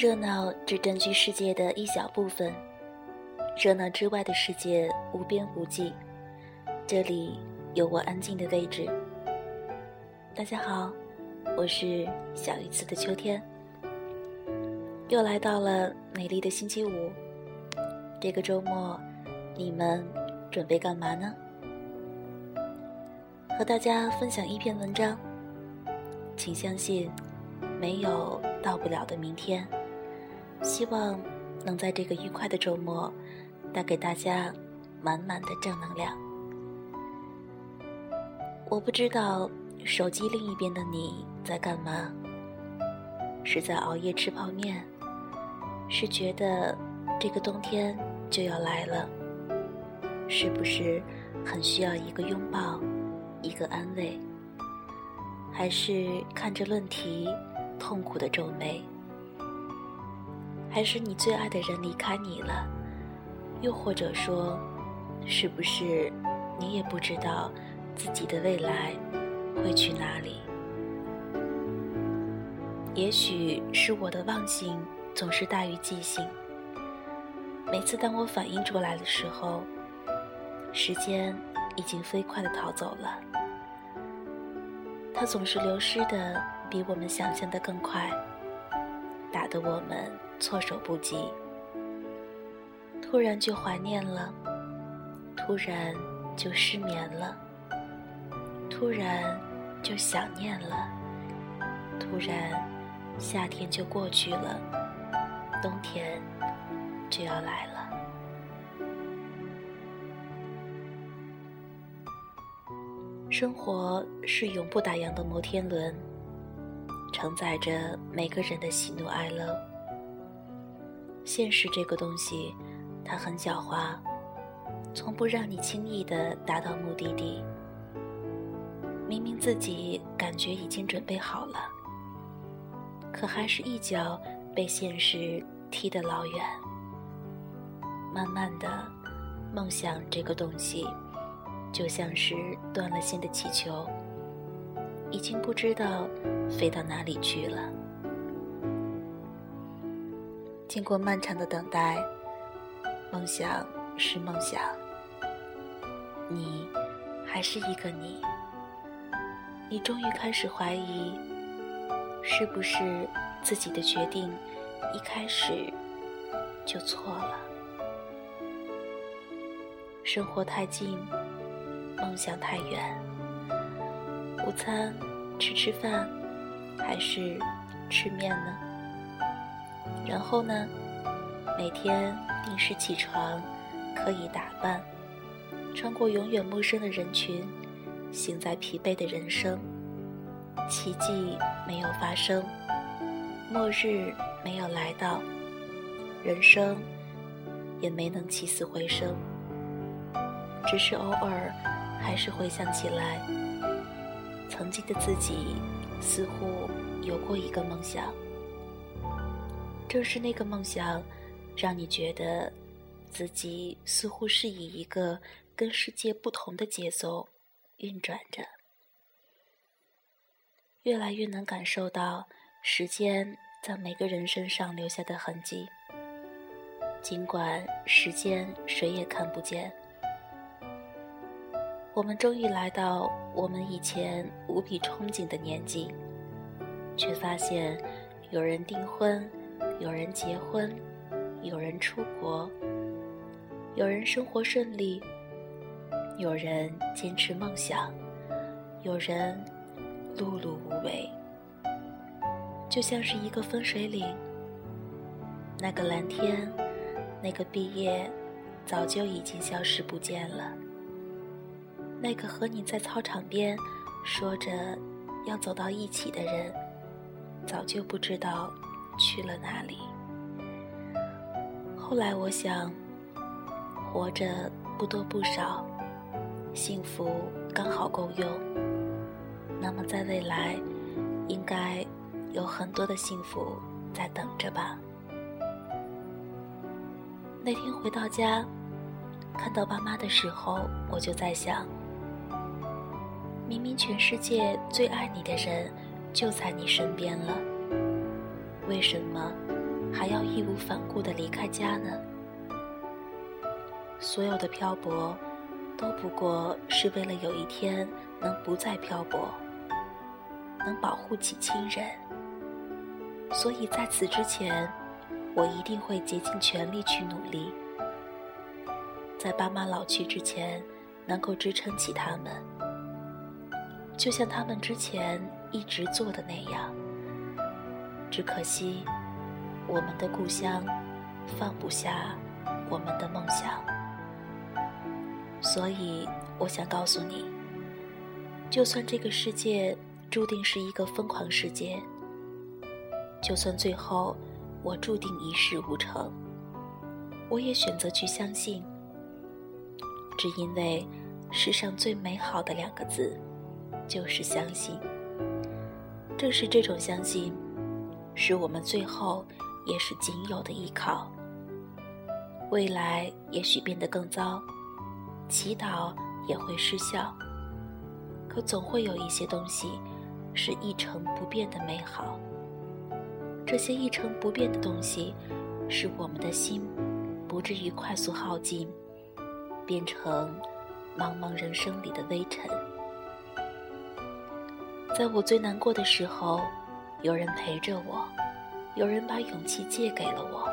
热闹只占据世界的一小部分，热闹之外的世界无边无际。这里有我安静的位置。大家好，我是小鱼子的秋天，又来到了美丽的星期五。这个周末，你们准备干嘛呢？和大家分享一篇文章，请相信，没有到不了的明天。希望能在这个愉快的周末，带给大家满满的正能量。我不知道手机另一边的你在干嘛，是在熬夜吃泡面，是觉得这个冬天就要来了，是不是很需要一个拥抱，一个安慰，还是看着论题痛苦的皱眉？还是你最爱的人离开你了，又或者说，是不是你也不知道自己的未来会去哪里？也许是我的忘性总是大于记性。每次当我反应过来的时候，时间已经飞快的逃走了。它总是流失的比我们想象的更快，打得我们。措手不及，突然就怀念了，突然就失眠了，突然就想念了，突然夏天就过去了，冬天就要来了。生活是永不打烊的摩天轮，承载着每个人的喜怒哀乐。现实这个东西，它很狡猾，从不让你轻易的达到目的地。明明自己感觉已经准备好了，可还是一脚被现实踢得老远。慢慢的，梦想这个东西，就像是断了线的气球，已经不知道飞到哪里去了。经过漫长的等待，梦想是梦想，你还是一个你。你终于开始怀疑，是不是自己的决定一开始就错了？生活太近，梦想太远。午餐吃吃饭，还是吃面呢？然后呢？每天定时起床，刻意打扮，穿过永远陌生的人群，行在疲惫的人生。奇迹没有发生，末日没有来到，人生也没能起死回生。只是偶尔，还是回想起来，曾经的自己，似乎有过一个梦想。正是那个梦想，让你觉得自己似乎是以一个跟世界不同的节奏运转着，越来越能感受到时间在每个人身上留下的痕迹。尽管时间谁也看不见，我们终于来到我们以前无比憧憬的年纪，却发现有人订婚。有人结婚，有人出国，有人生活顺利，有人坚持梦想，有人碌碌无为，就像是一个分水岭。那个蓝天，那个毕业，早就已经消失不见了。那个和你在操场边说着要走到一起的人，早就不知道。去了哪里？后来我想，活着不多不少，幸福刚好够用。那么在未来，应该有很多的幸福在等着吧。那天回到家，看到爸妈的时候，我就在想：明明全世界最爱你的人就在你身边了。为什么还要义无反顾地离开家呢？所有的漂泊，都不过是为了有一天能不再漂泊，能保护起亲人。所以在此之前，我一定会竭尽全力去努力，在爸妈老去之前，能够支撑起他们，就像他们之前一直做的那样。只可惜，我们的故乡放不下我们的梦想，所以我想告诉你，就算这个世界注定是一个疯狂世界，就算最后我注定一事无成，我也选择去相信，只因为世上最美好的两个字就是相信。正是这种相信。是我们最后也是仅有的依靠。未来也许变得更糟，祈祷也会失效。可总会有一些东西是一成不变的美好。这些一成不变的东西，使我们的心不至于快速耗尽，变成茫茫人生里的微尘。在我最难过的时候。有人陪着我，有人把勇气借给了我。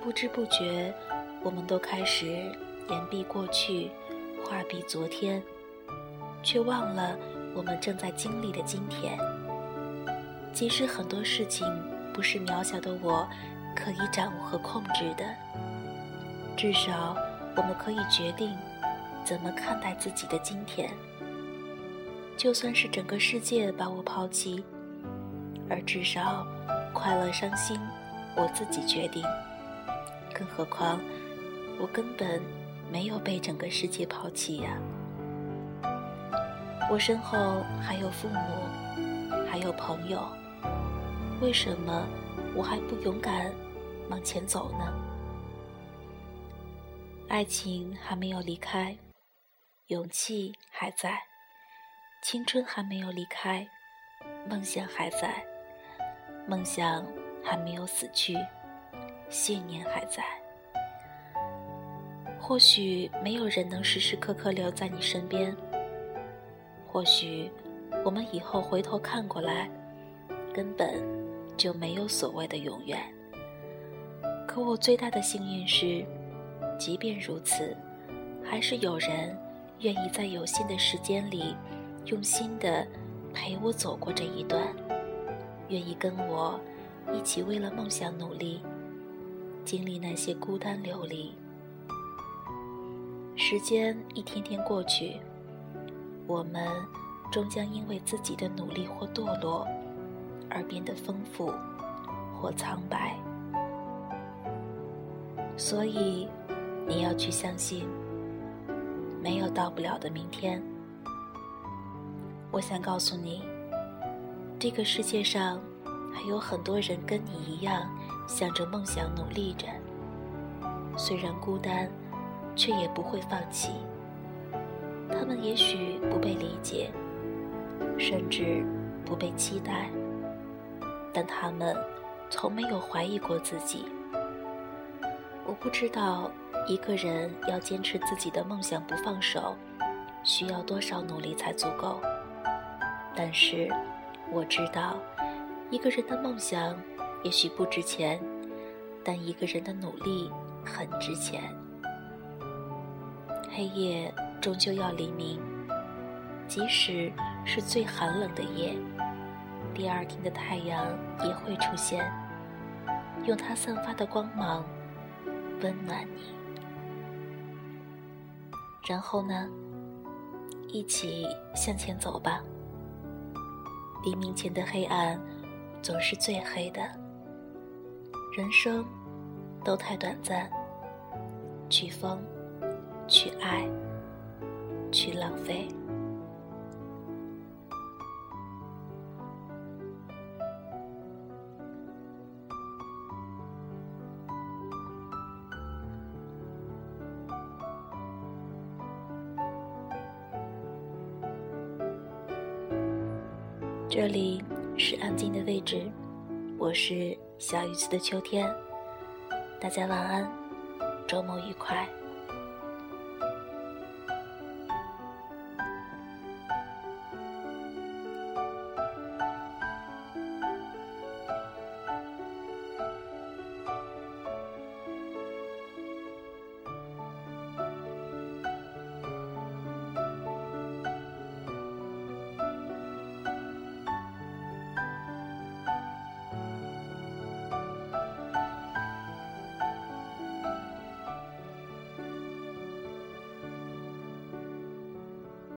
不知不觉，我们都开始言毕过去，话毕昨天，却忘了我们正在经历的今天。即使很多事情不是渺小的我可以掌握和控制的，至少我们可以决定怎么看待自己的今天。就算是整个世界把我抛弃，而至少快乐伤心，我自己决定。更何况，我根本没有被整个世界抛弃呀。我身后还有父母，还有朋友，为什么我还不勇敢往前走呢？爱情还没有离开，勇气还在。青春还没有离开，梦想还在，梦想还没有死去，信念还在。或许没有人能时时刻刻留在你身边，或许我们以后回头看过来，根本就没有所谓的永远。可我最大的幸运是，即便如此，还是有人愿意在有限的时间里。用心的陪我走过这一段，愿意跟我一起为了梦想努力，经历那些孤单流离。时间一天天过去，我们终将因为自己的努力或堕落，而变得丰富或苍白。所以，你要去相信，没有到不了的明天。我想告诉你，这个世界上还有很多人跟你一样，向着梦想努力着。虽然孤单，却也不会放弃。他们也许不被理解，甚至不被期待，但他们从没有怀疑过自己。我不知道一个人要坚持自己的梦想不放手，需要多少努力才足够。但是，我知道，一个人的梦想也许不值钱，但一个人的努力很值钱。黑夜终究要黎明，即使是最寒冷的夜，第二天的太阳也会出现，用它散发的光芒温暖你。然后呢，一起向前走吧。黎明前的黑暗，总是最黑的。人生都太短暂，去疯，去爱，去浪费。这里是安静的位置，我是小雨季的秋天，大家晚安，周末愉快。